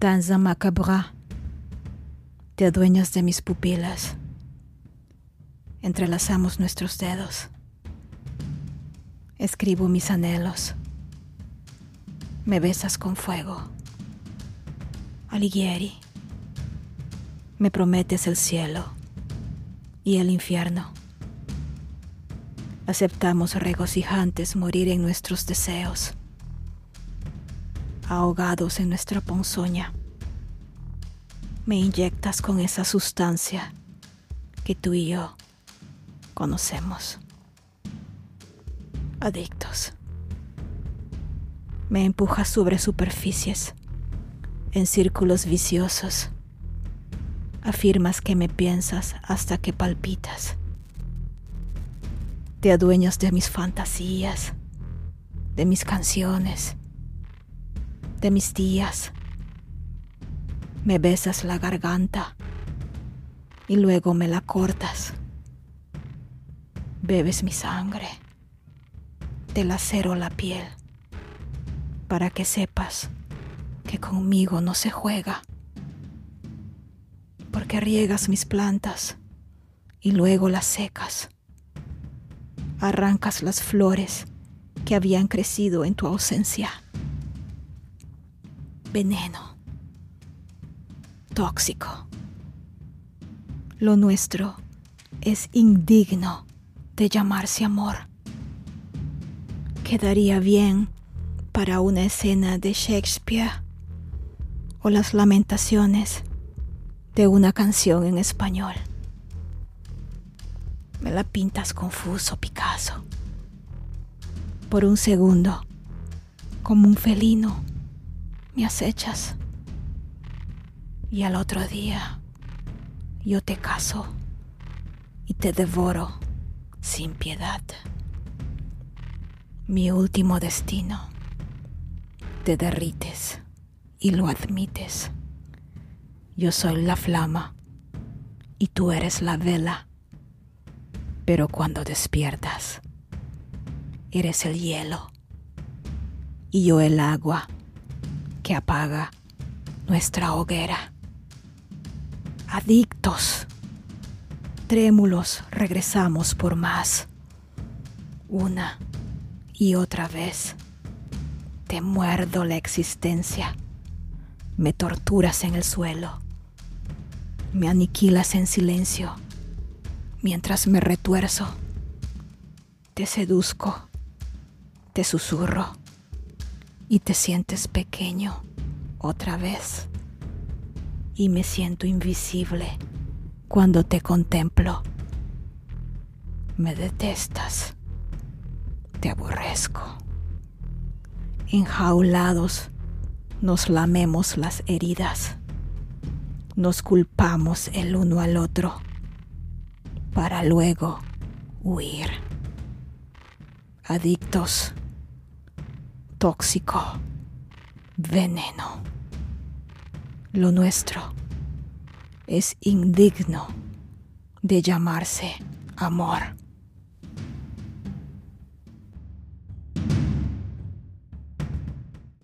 Danza macabra, te adueñas de mis pupilas. Entrelazamos nuestros dedos. Escribo mis anhelos. Me besas con fuego. Alighieri, me prometes el cielo y el infierno. Aceptamos regocijantes morir en nuestros deseos, ahogados en nuestra ponzoña. Me inyectas con esa sustancia que tú y yo conocemos. Adictos. Me empujas sobre superficies, en círculos viciosos. Afirmas que me piensas hasta que palpitas te adueñas de mis fantasías, de mis canciones, de mis días. Me besas la garganta y luego me la cortas. Bebes mi sangre, te lacero la piel para que sepas que conmigo no se juega. Porque riegas mis plantas y luego las secas arrancas las flores que habían crecido en tu ausencia. Veneno. Tóxico. Lo nuestro es indigno de llamarse amor. Quedaría bien para una escena de Shakespeare o las lamentaciones de una canción en español. Me la pintas confuso, Picasso. Por un segundo, como un felino, me acechas. Y al otro día, yo te caso y te devoro sin piedad. Mi último destino, te derrites y lo admites. Yo soy la flama y tú eres la vela pero cuando despiertas, eres el hielo y yo el agua que apaga nuestra hoguera. Adictos, trémulos, regresamos por más. Una y otra vez te muerdo la existencia, me torturas en el suelo, me aniquilas en silencio mientras me retuerzo. Te seduzco, te susurro y te sientes pequeño otra vez. Y me siento invisible cuando te contemplo. Me detestas, te aborrezco. Enjaulados nos lamemos las heridas, nos culpamos el uno al otro para luego huir. Adictos, tóxico, veneno. Lo nuestro es indigno de llamarse amor.